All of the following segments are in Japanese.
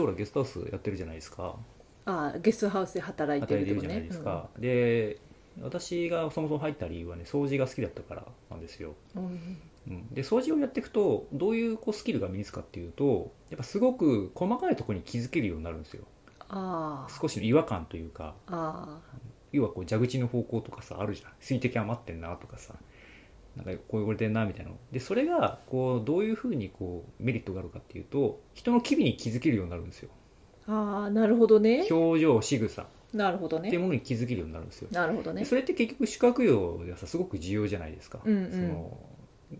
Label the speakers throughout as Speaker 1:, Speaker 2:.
Speaker 1: ほらゲストハウスやってるじゃないですか。
Speaker 2: ああゲストハウスで働いて
Speaker 1: 働いてるじゃないですか、で私がそもそも入った理由はね掃除が好きだったからなんですよ、
Speaker 2: うん。うん。
Speaker 1: うん、で掃除をやっていくとどういうこうスキルが身につくかっていうとやっぱすごく細かいところに気づけるようになるんですよ。
Speaker 2: ああ
Speaker 1: 少しの違和感というか。
Speaker 2: あ
Speaker 1: 要はこう蛇口の方向とかさあるじゃん。水滴余ってんなとかさなんかこう汚れてんなみたいな。のでそれがこうどういうふうにこうメリットがあるかっていうと人の機微に気づけるようになるんですよ。
Speaker 2: ああなるほどね。
Speaker 1: 表情仕草。っ
Speaker 2: なるほどね。
Speaker 1: ていうものに気づけるようになるんですよ。
Speaker 2: なるほどね。
Speaker 1: でそれって結局宿泊業ではさすごく重要じゃないですか、
Speaker 2: うんうん。
Speaker 1: その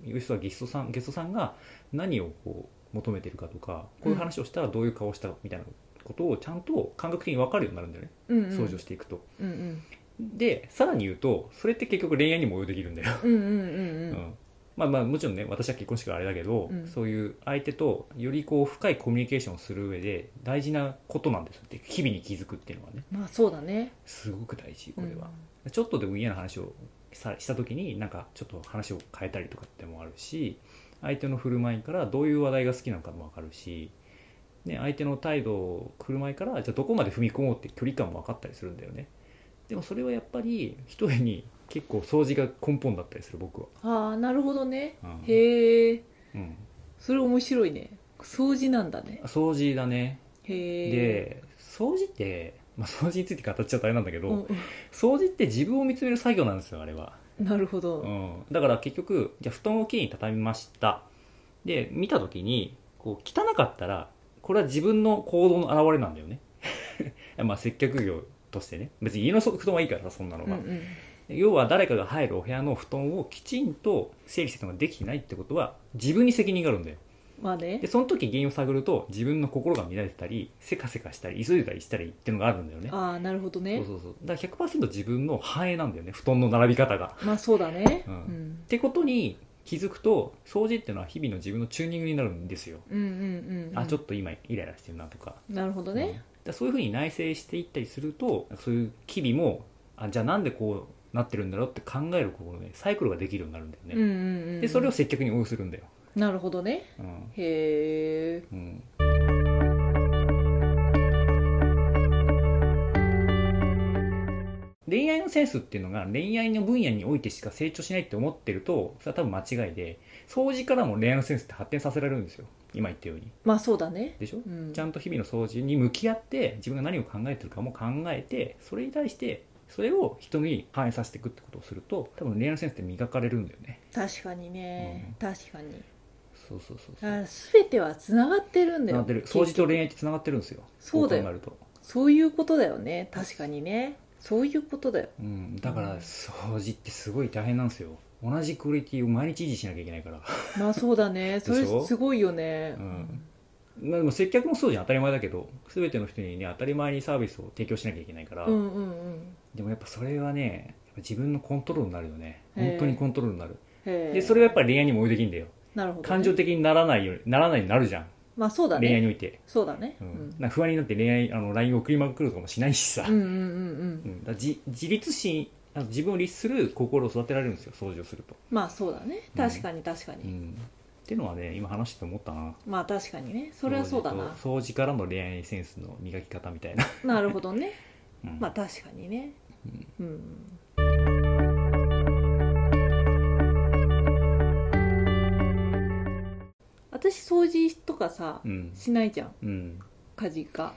Speaker 1: 要するにゲストさんゲストさんが何をこう求めてるかとかこういう話をしたらどういう顔したみたいなことをちゃんと感覚的に分かるようになるんだよね、
Speaker 2: うんうん。
Speaker 1: 掃除をしていくと。
Speaker 2: うんうん
Speaker 1: でさらに言うとそれって結局恋愛にも応用できるんだよ、
Speaker 2: うんうんうん
Speaker 1: う
Speaker 2: うん。
Speaker 1: んまあまあもちろんね私は結婚式はあれだけど、
Speaker 2: うん。
Speaker 1: そういう相手とよりこう深いコミュニケーションをする上で大事なことなんですよって日々に気づくっていうのはね。
Speaker 2: まあそうだね。
Speaker 1: すごく大事これは、ちょっとでも嫌な話をさした時になんかちょっと話を変えたりとかってもあるし相手の振る舞いからどういう話題が好きなのかも分かるし、ね、相手の態度振る舞いからじゃあどこまで踏み込もうって距離感も分かったりするんだよねでもそれはやっぱり一重に結構掃除が根本だったりする僕は、
Speaker 2: ああなるほどね。
Speaker 1: うん。
Speaker 2: へえ
Speaker 1: うん、
Speaker 2: それ面白いね。掃除なんだね。
Speaker 1: 掃除だね。
Speaker 2: へえ
Speaker 1: で掃除って、まあ、掃除について語っちゃうとあれなんだけど、
Speaker 2: うん
Speaker 1: 掃除って自分を見つめる作業なんですよあれは。
Speaker 2: うんなるほど、
Speaker 1: うん、だから結局じゃあ布団をきれいに畳みました。で見た時にこう汚かったらこれは自分の行動の表れなんだよね。まあ接客業としてね。別に家の布団はいいからさそんなのが、
Speaker 2: うんうん。
Speaker 1: 要は誰かが入るお部屋の布団をきちんと整理するのができてないってことは自分に責任があるんだよ。
Speaker 2: まあね。
Speaker 1: でその時原因を探ると自分の心が乱れてたりせかせかしたり急いでたりしたりっていうのがあるんだよね。
Speaker 2: ああなるほどね。
Speaker 1: そうそうそう。だから100%自分の反映なんだよね。布団の並び方が。
Speaker 2: まあそうだね
Speaker 1: う
Speaker 2: うん。ん
Speaker 1: ってことに気づくと掃除っていうのは日々の自分のチューニングになるんですよ、
Speaker 2: うんうんうんうん。
Speaker 1: あちょっと今イライラしてるなとか,、
Speaker 2: なるほど
Speaker 1: うんだそういうふうに内省していったりするとそういう機微もあじゃあなんでこうなってるんだろうって考えるこう、ね、サイクルができるようになるんだよね、
Speaker 2: うんうんうん
Speaker 1: でそれを接客に応用するんだよ、
Speaker 2: なるほどね。
Speaker 1: うん。
Speaker 2: へえ
Speaker 1: うん、恋愛のセンスっていうのが恋愛の分野においてしか成長しないって思ってるとそれは多分間違いで掃除からも恋愛のセンスって発展させられるんですよ今言ったように。
Speaker 2: まあそうだね。
Speaker 1: でしょ、
Speaker 2: うん。
Speaker 1: ちゃんと日々の掃除に向き合って自分が何を考えてるかも考えてそれに対してそれを人に反映させていくってことをすると多分恋愛のセンスって磨かれるんだよね。
Speaker 2: 確かにね。確かに。
Speaker 1: そうそうそうそう。
Speaker 2: あ全てはつながってるんだよ。
Speaker 1: 掃除と恋愛ってつながってるんですよ。
Speaker 2: そうだよ。そういうことだよね。確かにね。そういうことだよ。
Speaker 1: うん、だから
Speaker 2: うん
Speaker 1: 掃除ってすごい大変なんですよ同じクオリティを毎日維持しなきゃいけないから、
Speaker 2: まあそうだね。それすごいよね。
Speaker 1: うん。まあ、でも接客もそうじゃん。当たり前だけど全ての人にね当たり前にサービスを提供しなきゃいけないから、
Speaker 2: うんうんうん。
Speaker 1: でもやっぱそれはね自分のコントロールになるよね。本当にコントロールになる。でそれはやっぱり恋愛にも応用できるんだよ。
Speaker 2: なるほどね。
Speaker 1: 感情的にならないようにならないようになるじゃん、
Speaker 2: まあそうだね。
Speaker 1: 恋愛において、
Speaker 2: そうだね。
Speaker 1: う
Speaker 2: うん。ん
Speaker 1: な不安になって恋愛あの LINE を送りまくるとかもしないしさ、
Speaker 2: うんうんうん
Speaker 1: か自分を律する心を育てられるんですよ掃除をすると。
Speaker 2: まあそうだね。確かに確かに、
Speaker 1: うん、っていうのはね今話してて思ったな。
Speaker 2: まあ確かにね。それはそうだな。
Speaker 1: 掃除と掃除からの恋愛センスの磨き方みたいな、
Speaker 2: なるほどね。
Speaker 1: うん。
Speaker 2: まあ確かにね。うん。私掃除とかさ
Speaker 1: うん。
Speaker 2: しないじゃん。
Speaker 1: うん。
Speaker 2: 家事が。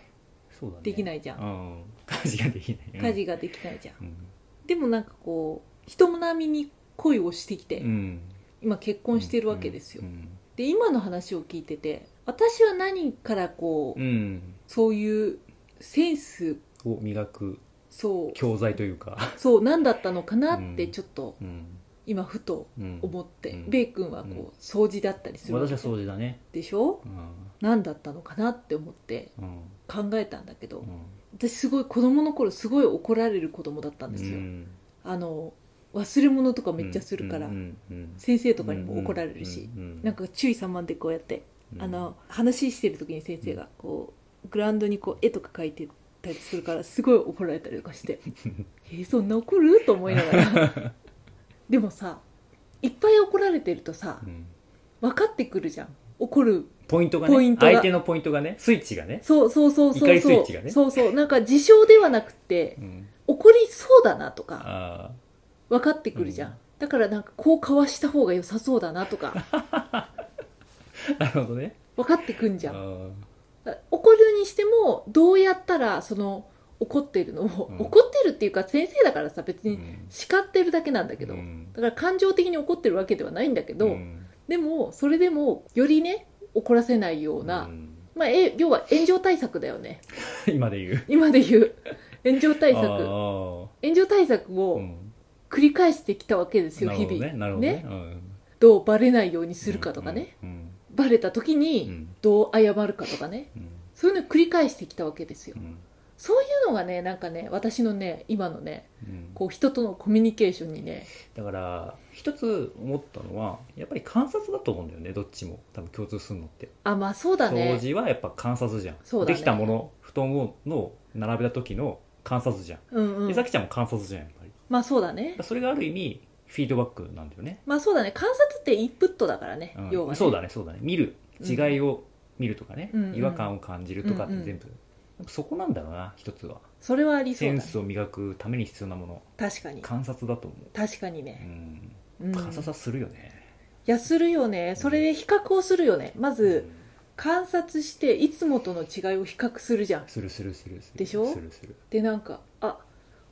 Speaker 1: そうだね。
Speaker 2: できないじゃん。
Speaker 1: うん。家事ができない。
Speaker 2: 家事ができないじゃん。
Speaker 1: うん
Speaker 2: でもなんかこう人並みに恋をしてきて、
Speaker 1: うん。
Speaker 2: 今結婚してるわけですよ、
Speaker 1: うん。
Speaker 2: で今の話を聞いてて私は何からこう、
Speaker 1: うん。
Speaker 2: そういうセンス
Speaker 1: を磨く
Speaker 2: そう。
Speaker 1: 教材というか、
Speaker 2: そう何だったのかなって
Speaker 1: うん。
Speaker 2: ちょっと
Speaker 1: うん。
Speaker 2: 今ふと
Speaker 1: うん、
Speaker 2: 思って、
Speaker 1: うん。
Speaker 2: ベイ君はこう、
Speaker 1: うん。
Speaker 2: 掃除だったりする
Speaker 1: 私は掃除だね。
Speaker 2: でしょ？
Speaker 1: うん。
Speaker 2: 何だったのかなって思って
Speaker 1: うん。
Speaker 2: 考えたんだけど、
Speaker 1: うん
Speaker 2: 私すごい子供の頃すごい怒られる子供だったんですよ、
Speaker 1: うん。
Speaker 2: あの忘れ物とかめっちゃするから、先生とかにも怒られるし、
Speaker 1: う
Speaker 2: なんか注意散漫でこうやって、
Speaker 1: うん。
Speaker 2: あの話してる時に先生がこうグラウンドにこう絵とか描いてたりするからすごい怒られたりとかして えーそんな怒る？と思いながら。でもさいっぱい怒られてるとさ
Speaker 1: うん。
Speaker 2: 分かってくるじゃん怒る
Speaker 1: ポイントがね
Speaker 2: ポイントが。
Speaker 1: 相手のポイントがねスイッチがね、
Speaker 2: そうそうそうそう
Speaker 1: 怒りスイ
Speaker 2: そう
Speaker 1: ッチがね。
Speaker 2: そうそう。なんか事象ではなくて
Speaker 1: うん、
Speaker 2: 怒りそうだなとか
Speaker 1: あ
Speaker 2: 分かってくるじゃん、
Speaker 1: うん。
Speaker 2: だからなんかこうかわした方が良さそうだなとか。
Speaker 1: あ なるほどね。
Speaker 2: 分かってくんじゃん。
Speaker 1: あ
Speaker 2: 怒るにしてもどうやったらその怒ってるのを、
Speaker 1: うん。
Speaker 2: 怒ってるっていうか先生だからさ別に
Speaker 1: ーうん。
Speaker 2: 叱ってるだけなんだけど、
Speaker 1: うん。
Speaker 2: だから感情的に怒ってるわけではないんだけど、
Speaker 1: うん
Speaker 2: でもそれでもよりね怒らせないような、
Speaker 1: うん。
Speaker 2: まあ、え要は炎上対策だよね。
Speaker 1: 今で言う。
Speaker 2: 今で言う。炎上対策。
Speaker 1: あ
Speaker 2: 炎上対策
Speaker 1: ー
Speaker 2: を
Speaker 1: うん。
Speaker 2: 繰り返してきたわけですよ、
Speaker 1: なるほ
Speaker 2: 日々。
Speaker 1: どね。ね。うん。
Speaker 2: どうバレないようにするかとかね、
Speaker 1: うん
Speaker 2: バレた時
Speaker 1: うんう
Speaker 2: に
Speaker 1: ん。
Speaker 2: どう謝るかとかね。
Speaker 1: うん。
Speaker 2: そういうのを繰り返してきたわけですよ。
Speaker 1: うん
Speaker 2: そういうのがねなんかね私のね今のね
Speaker 1: うん。
Speaker 2: こう人とのコミュニケーションにね。
Speaker 1: だから一つ思ったのはやっぱり観察だと思うんだよねどっちも。多分共通するのって。
Speaker 2: あまあそうだ
Speaker 1: 掃
Speaker 2: ね
Speaker 1: 除はやっぱ観察じゃん。
Speaker 2: そうだね。
Speaker 1: できたもの布団をの並べた時の観察じゃん、
Speaker 2: うんうん。
Speaker 1: でさきちゃんも観察じゃんやっぱり。
Speaker 2: まあそうだね。
Speaker 1: それがある意味フィードバックなんだよね、
Speaker 2: まあそうだね。観察ってインプットだからね、
Speaker 1: うん。
Speaker 2: 要はね。
Speaker 1: そうだねそうだね。見る。違いを見るとかね、
Speaker 2: うんうん。
Speaker 1: 違和感を感じるとかって
Speaker 2: うんうん
Speaker 1: そこなんだろうな一つは。
Speaker 2: それはありそ
Speaker 1: セン
Speaker 2: うだ、ね、
Speaker 1: スを磨くために必要なもの。
Speaker 2: 確かに。
Speaker 1: 観察だと思
Speaker 2: 確かに
Speaker 1: う、
Speaker 2: ね、
Speaker 1: うん、
Speaker 2: うん、
Speaker 1: 観察はするよね、
Speaker 2: いやするよね。それで比較をするよね。ま
Speaker 1: うん。
Speaker 2: ず観察していつもとの違いを比較するじゃん。
Speaker 1: するするするする。
Speaker 2: でしょ？
Speaker 1: するする。
Speaker 2: でなんかあ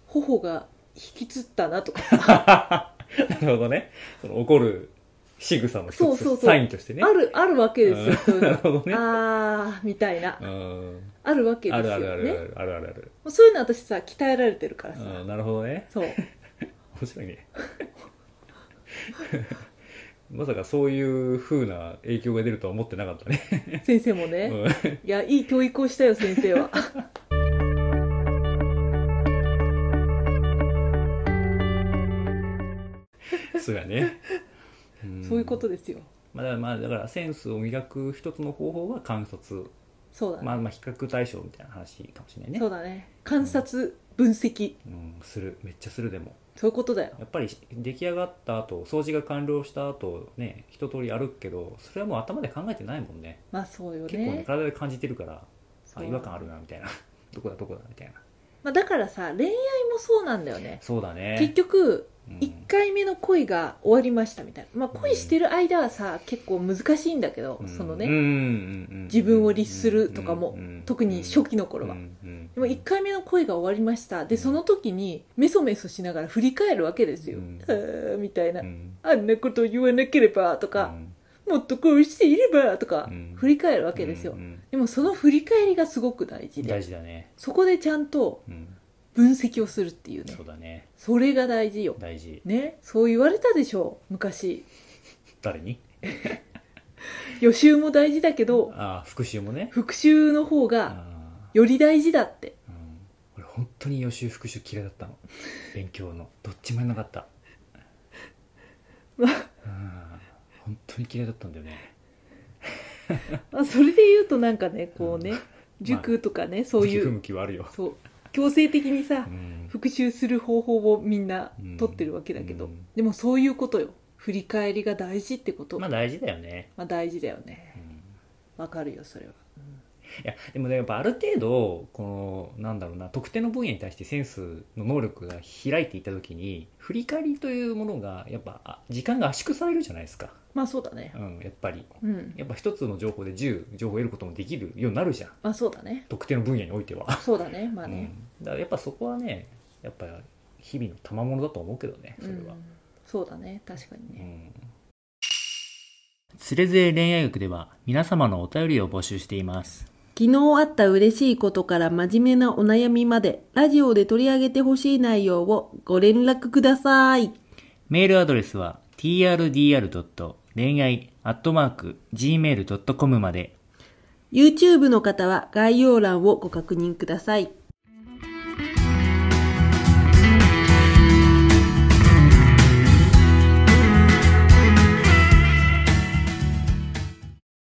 Speaker 2: 頬が引きつったなとか。
Speaker 1: なるほどね。その怒る仕草の
Speaker 2: そうそうそう。
Speaker 1: サインとしてね。
Speaker 2: あるあるわけですよ、そういうの。
Speaker 1: なるほどね。
Speaker 2: あーみたいな。
Speaker 1: うん。
Speaker 2: あるわけですよ
Speaker 1: あるあるある
Speaker 2: ね
Speaker 1: あるあるあるある。
Speaker 2: そういうの私さ鍛えられてるからさ、
Speaker 1: うんなるほどね。
Speaker 2: そう。
Speaker 1: 面白いね。まさかそういう風な影響が出るとは思ってなかったね、
Speaker 2: 先生もね、
Speaker 1: うん。
Speaker 2: いやいい教育をしたよ先生は。
Speaker 1: そうやね、ん
Speaker 2: そういうことですよ。
Speaker 1: まあ、だからまあだからセンスを磨く一つの方法は観察、
Speaker 2: そうだね、
Speaker 1: まあ、まあ比較対象みたいな話かもしれないね。
Speaker 2: そうだね。観察分析。
Speaker 1: うん、する。めっちゃするでも。
Speaker 2: そういうことだよ。
Speaker 1: やっぱり出来上がった後掃除が完了した後ね一通り歩くけどそれはもう頭で考えてないもんね。
Speaker 2: まあそうよ
Speaker 1: 結構ね
Speaker 2: ね
Speaker 1: 体で感じてるからあ違和感あるなみたいな。どこだどこだみたいな。
Speaker 2: まあ、だからさ恋愛もそうなんだよね。
Speaker 1: そうだね。
Speaker 2: 結局
Speaker 1: うん
Speaker 2: 1回目の恋が終わりましたみたいな、まあ、恋してる間はさ結構難しいんだけど、
Speaker 1: うん。
Speaker 2: そのね、自分を律するとかも特に初期の頃は、でも1回目の恋が終わりました。で
Speaker 1: うん。
Speaker 2: その時にメソメソしながら振り返るわけですよ、
Speaker 1: うん。
Speaker 2: あーみたいな、
Speaker 1: うん。
Speaker 2: あんなことを言わなければとか、
Speaker 1: うん。
Speaker 2: もっとこうしていればとか
Speaker 1: うん。
Speaker 2: 振り返るわけですよ、でもその振り返りがすごく大事で。
Speaker 1: 大事だね。
Speaker 2: そこでちゃんと
Speaker 1: うん
Speaker 2: 分析をするっていうね。
Speaker 1: そうだね。
Speaker 2: それが大事よ。
Speaker 1: 大事。
Speaker 2: ね。そう言われたでしょう昔。
Speaker 1: 誰に？
Speaker 2: 予習も大事だけど
Speaker 1: ああ復習もね。
Speaker 2: 復習の方
Speaker 1: あ
Speaker 2: が
Speaker 1: あ
Speaker 2: より大事だって。
Speaker 1: うん。俺本当に予習復習嫌いだったの。勉強の。どっちもやんなかった。
Speaker 2: まあ。
Speaker 1: うん。本当に嫌いだったんだよね。
Speaker 2: まあそれで言うとなんかねこうね、塾とかねそういう。
Speaker 1: 向きはあるよ、
Speaker 2: そう強制的にさ
Speaker 1: うん。
Speaker 2: 復習する方法をみんな取ってるわけだけど、
Speaker 1: うん。
Speaker 2: でもそういうことよ。振り返りが大事ってこと、まあ、
Speaker 1: まあ大事だよね、
Speaker 2: 大事だよね。
Speaker 1: うん。
Speaker 2: わかるよそれは、
Speaker 1: いやでもねやっぱある程度このなんだろうな特定の分野に対してセンスの能力が開いていった時に振り返りというものがやっぱあ時間が圧縮されるじゃないですか、
Speaker 2: まあそうだね。
Speaker 1: うん、やっぱり。
Speaker 2: うん。
Speaker 1: やっぱ一つの情報で10情報を得ることもできるようになるじゃん。
Speaker 2: まあそうだね。
Speaker 1: 特定の分野においては、
Speaker 2: そうだねまあね、
Speaker 1: うん、だからやっぱそこはねやっぱ日々の賜物だと思うけどねそれは、
Speaker 2: うん。そうだね確かにね、
Speaker 1: つれづれ恋愛学では皆様のお便りを募集しています
Speaker 2: 昨日あった嬉しいことから真面目なお悩みまでラジオで取り上げてほしい内容をご連絡ください
Speaker 1: メールアドレスは trdr. 恋愛 .gmail.com まで
Speaker 2: YouTube の方は概要欄をご確認ください